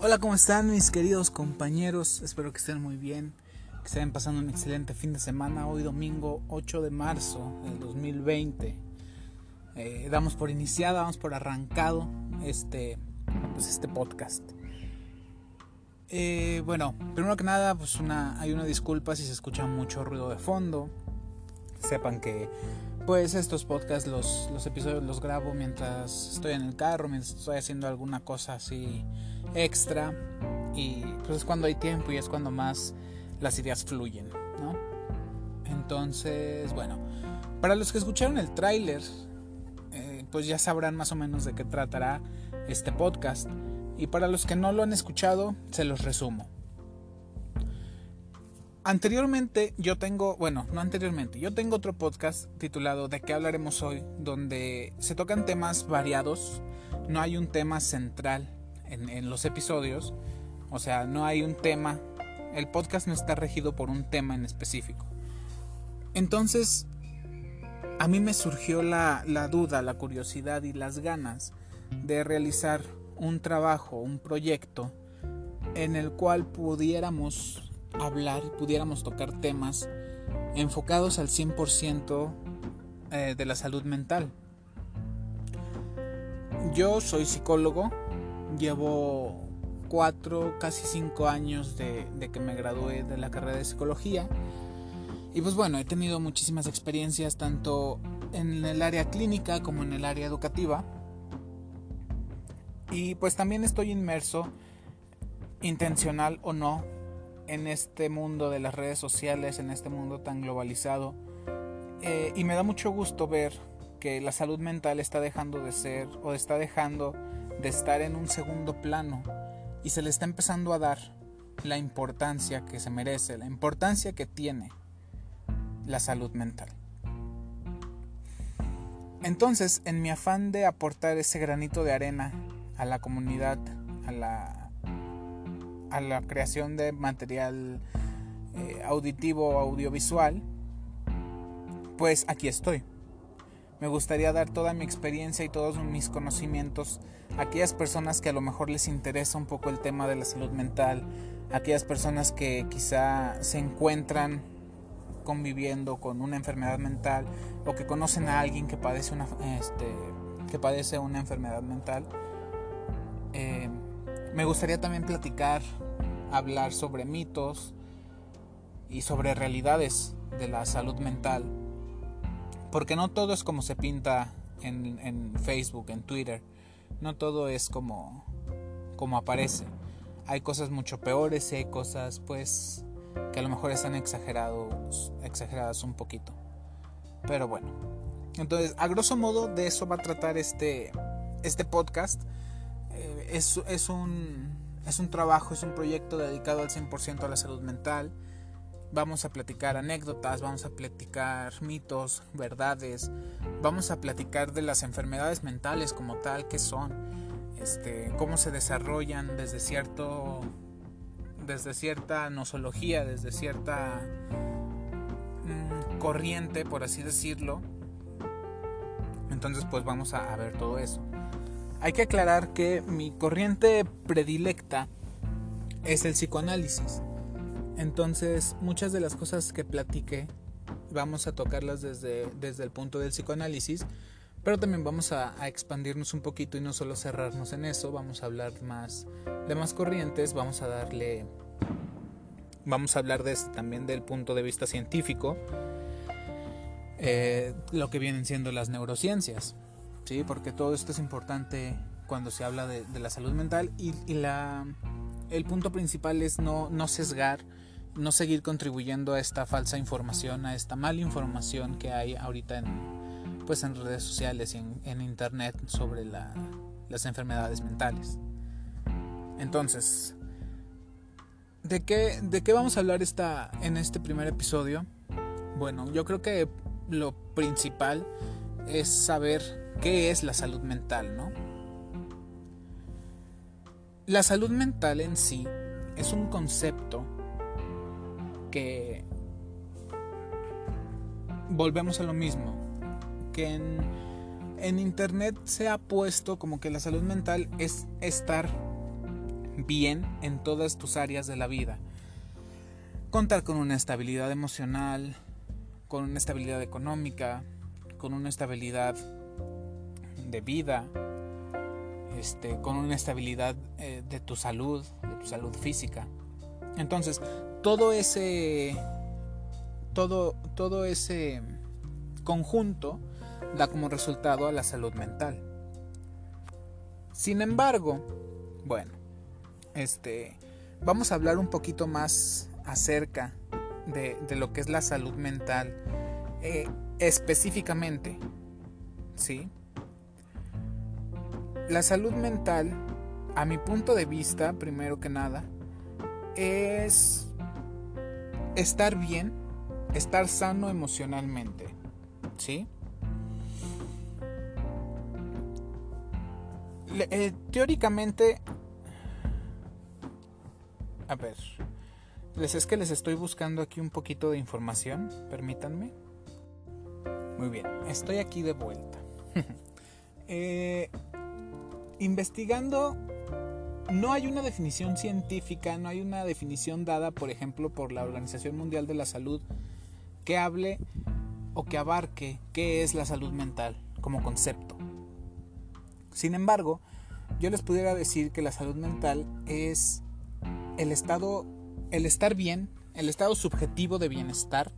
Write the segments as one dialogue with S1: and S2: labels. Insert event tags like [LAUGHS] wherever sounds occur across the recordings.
S1: Hola, ¿cómo están mis queridos compañeros? Espero que estén muy bien, que estén pasando un excelente fin de semana. Hoy domingo 8 de marzo del 2020. Eh, damos por iniciada, damos por arrancado este, pues este podcast. Eh, bueno, primero que nada, pues una, hay una disculpa si se escucha mucho ruido de fondo. Sepan que pues estos podcasts, los, los episodios los grabo mientras estoy en el carro, mientras estoy haciendo alguna cosa así extra y pues es cuando hay tiempo y es cuando más las ideas fluyen, ¿no? Entonces, bueno, para los que escucharon el tráiler, eh, pues ya sabrán más o menos de qué tratará este podcast. Y para los que no lo han escuchado, se los resumo. Anteriormente yo tengo, bueno, no anteriormente, yo tengo otro podcast titulado ¿De qué hablaremos hoy? donde se tocan temas variados, no hay un tema central en, los episodios. O sea, no hay un tema. El podcast no está regido por un tema en específico. Entonces, a mí me surgió la, la duda, la curiosidad y las ganas de realizar un trabajo, un proyecto en el cual pudiéramos hablar y pudiéramos tocar temas enfocados al 100% eh, de la salud mental. Yo soy psicólogo, Llevo cuatro, casi cinco años de, que me gradué de la carrera de psicología. Y pues bueno, he tenido muchísimas experiencias tanto en el área clínica como en el área educativa. Y pues también estoy inmerso, intencional o no, en este mundo de las redes sociales, en este mundo tan globalizado. Eh, y me da mucho gusto ver que la salud mental está dejando de ser o está dejando de estar en un segundo plano y se le está empezando a dar la importancia que se merece, la importancia que tiene la salud mental. Entonces, en mi afán de aportar ese granito de arena a la comunidad, a la, a la creación de material eh, auditivo audiovisual, pues aquí estoy. Me gustaría dar toda mi experiencia y todos mis conocimientos a aquellas personas que a lo mejor les interesa un poco el tema de la salud mental, aquellas personas que quizá se encuentran conviviendo con una enfermedad mental o que conocen a alguien que padece una, este, que padece una enfermedad mental. Eh, me gustaría también platicar, hablar sobre mitos y sobre realidades de la salud mental porque no todo es como se pinta en, Facebook, en Twitter. No todo es como, como aparece. Hay cosas mucho peores y hay cosas pues que a lo mejor están exagerados, exageradas un poquito. Pero bueno. Entonces, a grosso modo de eso va a tratar este, este podcast. Es, es, un, es un trabajo, es un proyecto dedicado al 100% a la salud mental Vamos a platicar anécdotas, vamos a platicar mitos, verdades, vamos a platicar de las enfermedades mentales como tal, que son, este, cómo se desarrollan desde cierto desde cierta nosología, desde cierta mm, corriente, por así decirlo. Entonces, pues vamos a ver todo eso. Hay que aclarar que mi corriente predilecta es el psicoanálisis. Entonces, muchas de las cosas que platiqué vamos a tocarlas desde, desde el punto del psicoanálisis, pero también vamos a, expandirnos un poquito y no solo cerrarnos en eso, vamos a hablar más de más corrientes, vamos a darle, vamos a hablar de este, también del punto de vista científico, eh, lo que vienen siendo las neurociencias, ¿sí? porque todo esto es importante cuando se habla de, la salud mental y, la, el punto principal es no, no sesgar no seguir contribuyendo a esta falsa información, a esta mala información que hay ahorita en, pues en redes sociales y en, internet sobre las enfermedades mentales. Entonces, ¿de qué, ¿de qué vamos a hablar esta, en este primer episodio? Bueno, yo creo que lo principal es saber qué es la salud mental, ¿no? La salud mental en sí es un concepto que volvemos a lo mismo, que en, en internet se ha puesto como que la salud mental es estar bien en todas tus áreas de la vida. Contar con una estabilidad emocional, con una estabilidad económica, con una estabilidad de vida, este, con una estabilidad eh, de tu salud, de tu salud física. Entonces, todo ese, todo, todo ese conjunto da como resultado a la salud mental. Sin embargo, bueno, este, vamos a hablar un poquito más acerca de, lo que es la salud mental eh, específicamente, ¿sí? La salud mental, a mi punto de vista, primero que nada, es estar bien, estar sano emocionalmente, ¿sí? Eh, teóricamente, a ver, les es que les estoy buscando aquí un poquito de información, permítanme. Muy bien, estoy aquí de vuelta. [LAUGHS] eh, investigando, no hay una definición científica, no hay una definición dada, por ejemplo, por la Organización Mundial de la Salud que hable o que abarque qué es la salud mental como concepto. Sin embargo, yo les pudiera decir que la salud mental es el estado, el estar bien, el estado subjetivo de bienestar,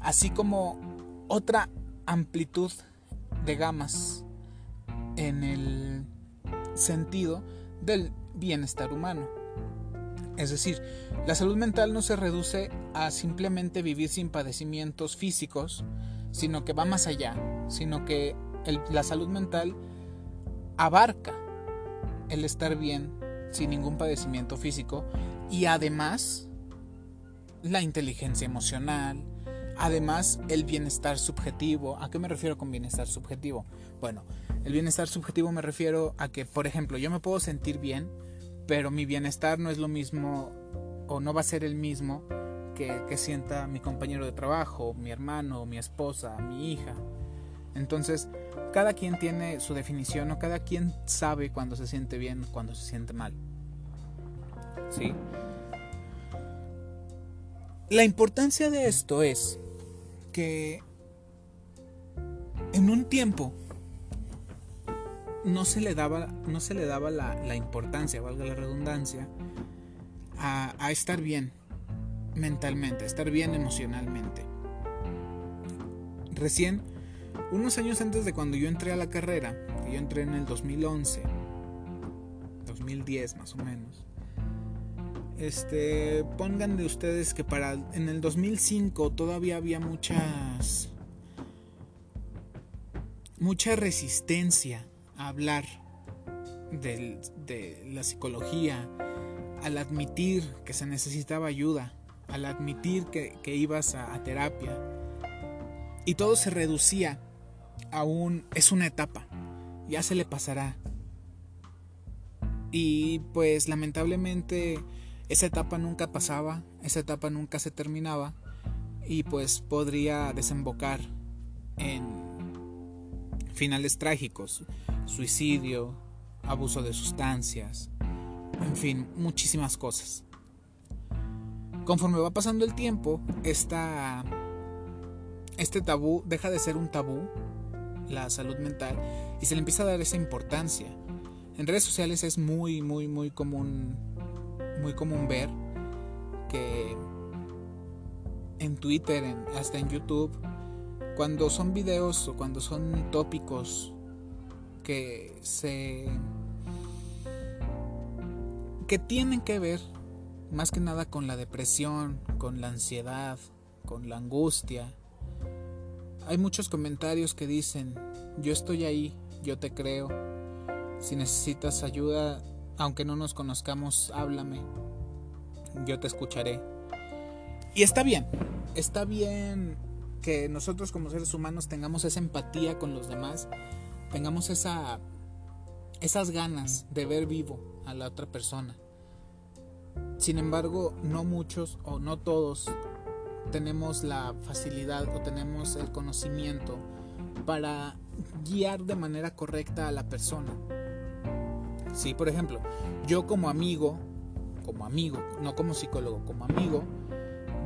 S1: así como otra amplitud de gamas en el sentido del bienestar humano. Es decir, la salud mental no se reduce a simplemente vivir sin padecimientos físicos, sino que va más allá, sino que la salud mental abarca el estar bien sin ningún padecimiento físico y además la inteligencia emocional, además el bienestar subjetivo. ¿A qué me refiero con bienestar subjetivo? Bueno, el bienestar subjetivo me refiero a que, por ejemplo, yo me puedo sentir bien, pero mi bienestar no es lo mismo o no va a ser el mismo que, que sienta mi compañero de trabajo, mi hermano, mi esposa, mi hija. Entonces, cada quien tiene su definición o cada quien sabe cuando se siente bien, cuando se siente mal. ¿Sí? La importancia de esto es que en un tiempo no se le daba, no se le daba la, importancia, valga la redundancia, a, a estar bien mentalmente, a estar bien emocionalmente. Recién, unos años antes de cuando yo entré a la carrera, que yo entré en el 2011, 2010 más o menos, este, pongan de ustedes que para en el 2005 todavía había muchas mucha resistencia hablar de la psicología, al admitir que se necesitaba ayuda, al admitir que, ibas a, terapia. Y todo se reducía a un... es una etapa, ya se le pasará. Y pues lamentablemente esa etapa nunca pasaba, esa etapa nunca se terminaba y pues podría desembocar en finales trágicos suicidio, abuso de sustancias, en fin, muchísimas cosas. Conforme va pasando el tiempo, esta, este tabú deja de ser un tabú, la salud mental, y se le empieza a dar esa importancia. En redes sociales es muy, muy, muy común, muy común ver que en Twitter, hasta en YouTube, cuando son videos o cuando son tópicos que se que tienen que ver más que nada con la depresión, con la ansiedad, con la angustia. Hay muchos comentarios que dicen, yo estoy ahí, yo te creo. Si necesitas ayuda, aunque no nos conozcamos, háblame. Yo te escucharé. Y está bien, está bien que nosotros como seres humanos tengamos esa empatía con los demás tengamos esa, esas ganas de ver vivo a la otra persona. Sin embargo, no muchos o no todos tenemos la facilidad o tenemos el conocimiento para guiar de manera correcta a la persona. Sí, por ejemplo, yo como amigo, como amigo, no como psicólogo, como amigo,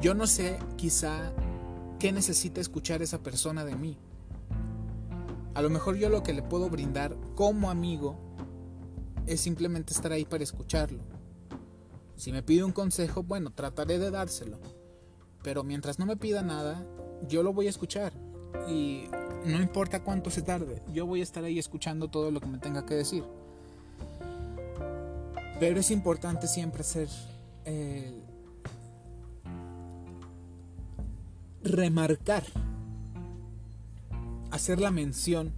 S1: yo no sé quizá qué necesita escuchar esa persona de mí. A lo mejor yo lo que le puedo brindar como amigo es simplemente estar ahí para escucharlo. Si me pide un consejo, bueno, trataré de dárselo. Pero mientras no me pida nada, yo lo voy a escuchar. Y no importa cuánto se tarde, yo voy a estar ahí escuchando todo lo que me tenga que decir. Pero es importante siempre hacer eh, remarcar, hacer la mención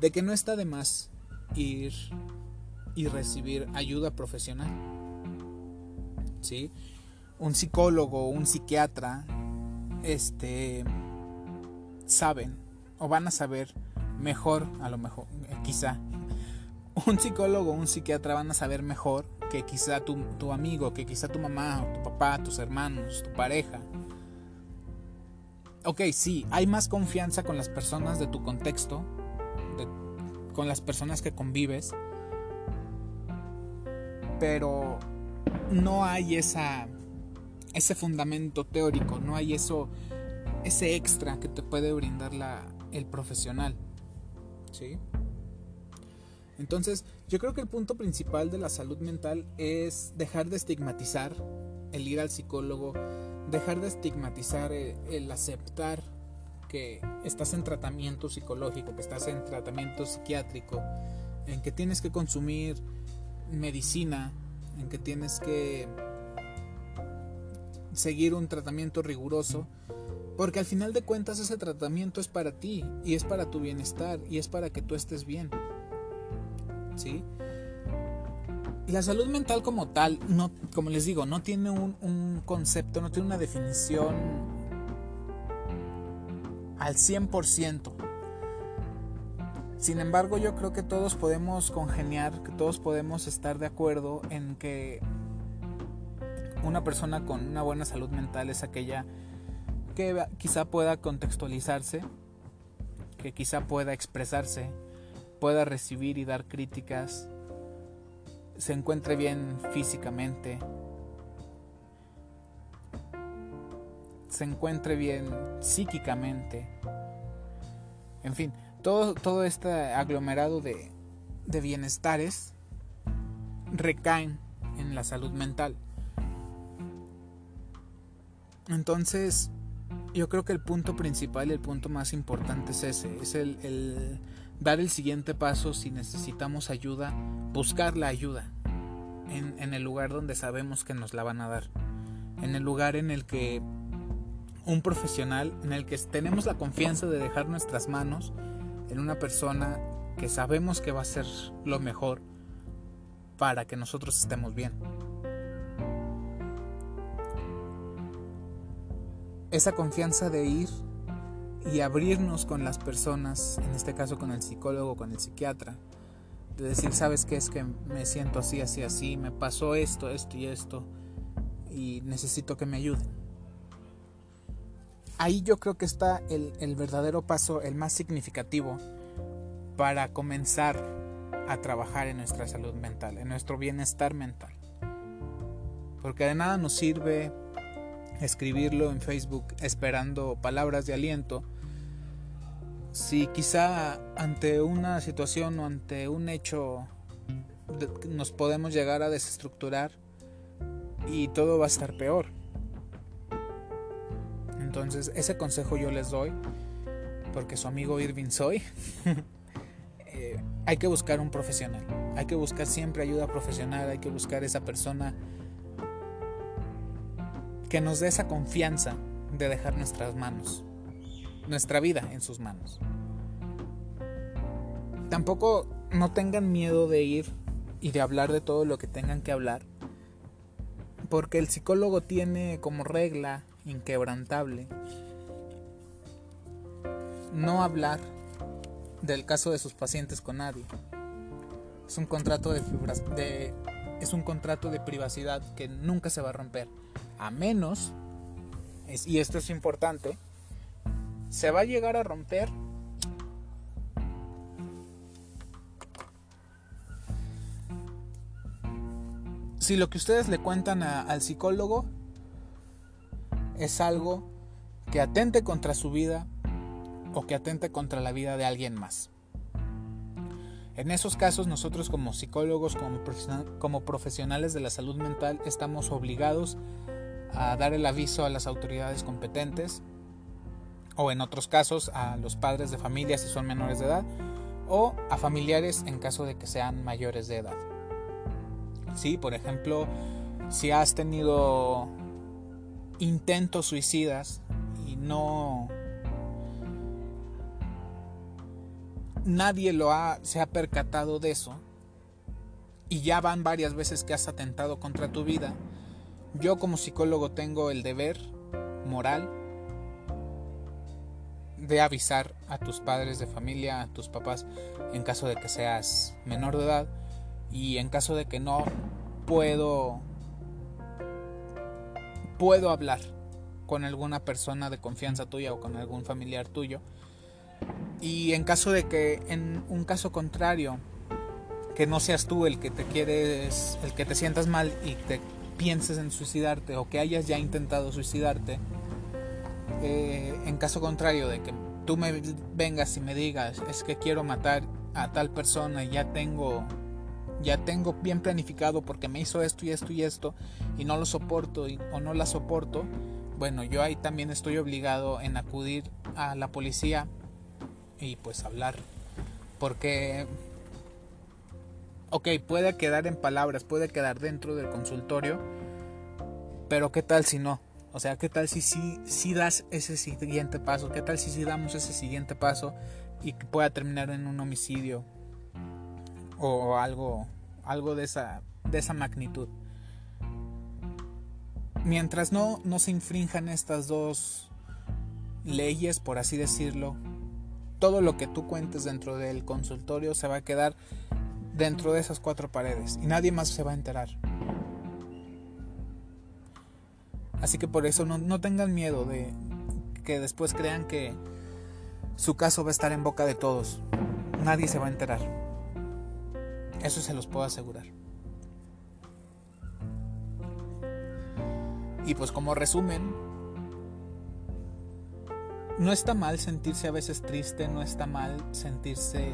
S1: de que no está de más ir y recibir ayuda profesional. ¿Sí? Un psicólogo, un psiquiatra, este, saben o van a saber mejor, a lo mejor, quizá, [LAUGHS] un psicólogo un psiquiatra van a saber mejor que quizá tu, tu amigo, que quizá tu mamá, tu papá, tus hermanos, tu pareja. Ok, sí, hay más confianza con las personas de tu contexto, con las personas que convives, pero no hay esa, ese fundamento teórico, no hay eso, ese extra que te puede brindar la, el profesional. ¿Sí? Entonces, yo creo que el punto principal de la salud mental es dejar de estigmatizar el ir al psicólogo, dejar de estigmatizar el, aceptar que estás en tratamiento psicológico, que estás en tratamiento psiquiátrico, en que tienes que consumir medicina, en que tienes que seguir un tratamiento riguroso, porque al final de cuentas ese tratamiento es para ti y es para tu bienestar y es para que tú estés bien. ¿sí? La salud mental como tal, no, como les digo, no tiene un, concepto, no tiene una definición al 100%. Sin embargo, yo creo que todos podemos congeniar, que todos podemos estar de acuerdo en que una persona con una buena salud mental es aquella que quizá pueda contextualizarse, que quizá pueda expresarse, pueda recibir y dar críticas, se encuentre bien físicamente, se encuentre bien psíquicamente, en fin, todo, todo este aglomerado de, de bienestares recaen en la salud mental. Entonces, yo creo que el punto principal y el punto más importante es ese, es el, el dar el siguiente paso si necesitamos ayuda, buscar la ayuda en, el lugar donde sabemos que nos la van a dar, en el lugar en el que un profesional, en el que tenemos la confianza de dejar nuestras manos en una persona que sabemos que va a ser lo mejor para que nosotros estemos bien. Esa confianza de ir y abrirnos con las personas, en este caso con el psicólogo, con el psiquiatra, de decir, ¿sabes qué es que me siento así, así, así, me pasó esto, esto y esto, y necesito que me ayuden? Ahí yo creo que está el, el verdadero paso, el más significativo para comenzar a trabajar en nuestra salud mental, en nuestro bienestar mental. Porque de nada nos sirve escribirlo en Facebook esperando palabras de aliento, si quizá ante una situación o ante un hecho nos podemos llegar a desestructurar y todo va a estar peor. Entonces ese consejo yo les doy, porque su amigo Irving soy, [LAUGHS] eh, hay que buscar un profesional, hay que buscar siempre ayuda profesional, hay que buscar esa persona que nos dé esa confianza de dejar nuestras manos, nuestra vida en sus manos. Tampoco no tengan miedo de ir y de hablar de todo lo que tengan que hablar, porque el psicólogo tiene como regla inquebrantable no hablar del caso de sus pacientes con nadie. Es un contrato de, es un contrato de privacidad que nunca se va a romper a menos, y esto es importante, se va a llegar a romper si lo que ustedes le cuentan al psicólogo es algo que atente contra su vida o que atente contra la vida de alguien más. En esos casos nosotros como psicólogos, como, como profesionales de la salud mental, estamos obligados a dar el aviso a las autoridades competentes o en otros casos a los padres de familia si son menores de edad o a familiares en caso de que sean mayores de edad. Sí, por ejemplo, si has tenido intentos suicidas y no nadie lo ha se ha percatado de eso y ya van varias veces que has atentado contra tu vida, yo como psicólogo tengo el deber moral de avisar a tus padres de familia, a tus papás, en caso de que seas menor de edad y en caso de que no puedo puedo hablar con alguna persona de confianza tuya o con algún familiar tuyo. Y en caso de que en un caso contrario que no seas tú el que te quieres el que te sientas mal y te pienses en suicidarte o que hayas ya intentado suicidarte eh, en caso contrario de que tú me vengas y me digas es que quiero matar a tal persona y ya tengo ya tengo bien planificado porque me hizo esto y esto y esto y no lo soporto o no la soporto bueno yo ahí también estoy obligado en acudir a la policía y pues hablar. Porque ok puede quedar en palabras puede quedar dentro del consultorio pero qué tal si no o sea, ¿qué tal si si, das ese siguiente paso? ¿Qué tal si, si damos ese siguiente paso y que pueda terminar en un homicidio? O algo, algo de, esa, de esa magnitud. Mientras no, no se infrinjan estas dos leyes, por así decirlo, todo lo que tú cuentes dentro del consultorio se va a quedar dentro de esas cuatro paredes y nadie más se va a enterar. Así que por eso no, tengan miedo de que después crean que su caso va a estar en boca de todos. Nadie se va a enterar. Eso se los puedo asegurar. Y pues como resumen, no está mal sentirse a veces triste, no está mal sentirse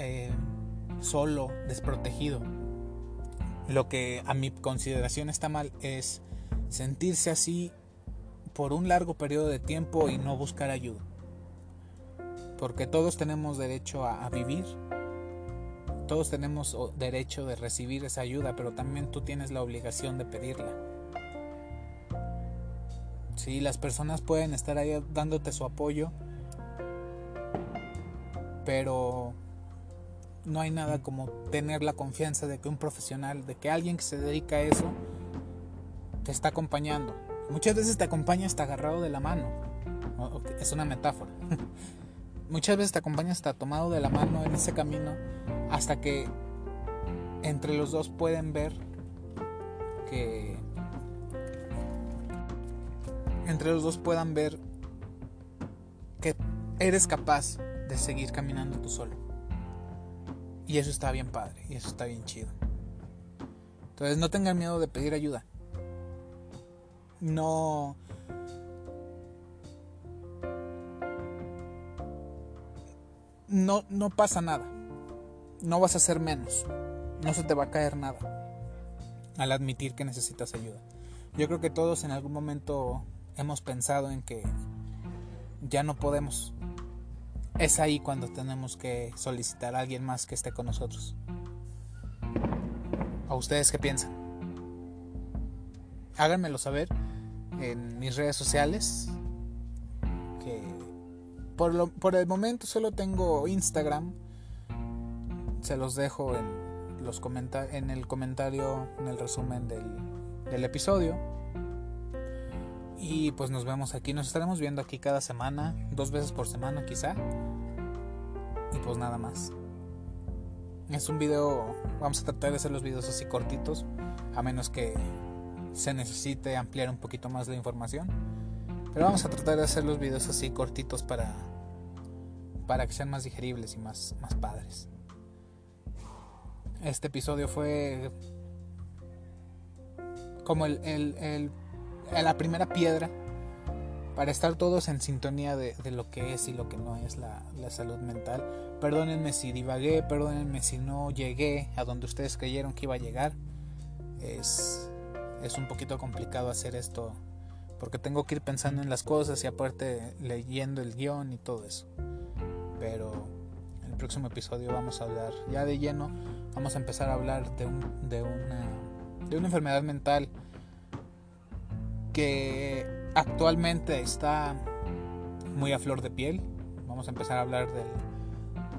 S1: eh, solo, desprotegido. Lo que a mi consideración está mal es sentirse así por un largo periodo de tiempo y no buscar ayuda. Porque todos tenemos derecho a, vivir, todos tenemos derecho de recibir esa ayuda, pero también tú tienes la obligación de pedirla. Sí, las personas pueden estar ahí dándote su apoyo, pero no hay nada como tener la confianza de que un profesional, de que alguien que se dedica a eso, te está acompañando. Muchas veces te acompaña hasta agarrado de la mano. Es una metáfora. [LAUGHS] Muchas veces te acompaña hasta tomado de la mano en ese camino hasta que entre los dos pueden ver que entre los dos puedan ver que eres capaz de seguir caminando tú solo. Y eso está bien padre, y eso está bien chido. Entonces no tengan miedo de pedir ayuda. No... No, no pasa nada. No vas a ser menos. No se te va a caer nada al admitir que necesitas ayuda. Yo creo que todos en algún momento hemos pensado en que ya no podemos es ahí cuando tenemos que solicitar a alguien más que esté con nosotros. ¿A ustedes qué piensan? Háganmelo saber en mis redes sociales. Que por, por el momento solo tengo Instagram. Se los dejo en, los en el comentario, en el resumen del, del episodio. Y pues nos vemos aquí, nos estaremos viendo aquí cada semana, dos veces por semana quizá. Y pues nada más. Es un video, vamos a tratar de hacer los videos así cortitos, a menos que se necesite ampliar un poquito más la información. Pero vamos a tratar de hacer los videos así cortitos para, para que sean más digeribles y más, más padres. Este episodio fue como el, el, la primera piedra para estar todos en sintonía de, lo que es y lo que no es la, salud mental. Perdónenme si divagué, perdónenme si no llegué a donde ustedes creyeron que iba a llegar. Es, es un poquito complicado hacer esto porque tengo que ir pensando en las cosas y aparte leyendo el guion y todo eso. Pero en el próximo episodio vamos a hablar ya de lleno, vamos a empezar a hablar de, de, una, de una enfermedad mental que actualmente está muy a flor de piel. Vamos a empezar a hablar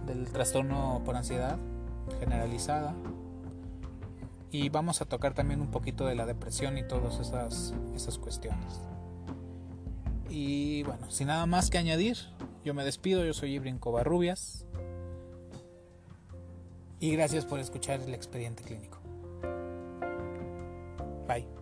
S1: del, trastorno por ansiedad generalizada. Y vamos a tocar también un poquito de la depresión y todas esas, esas cuestiones. Y bueno, sin nada más que añadir, yo me despido, yo soy Ibrin Covarrubias. Y gracias por escuchar el expediente clínico. Bye.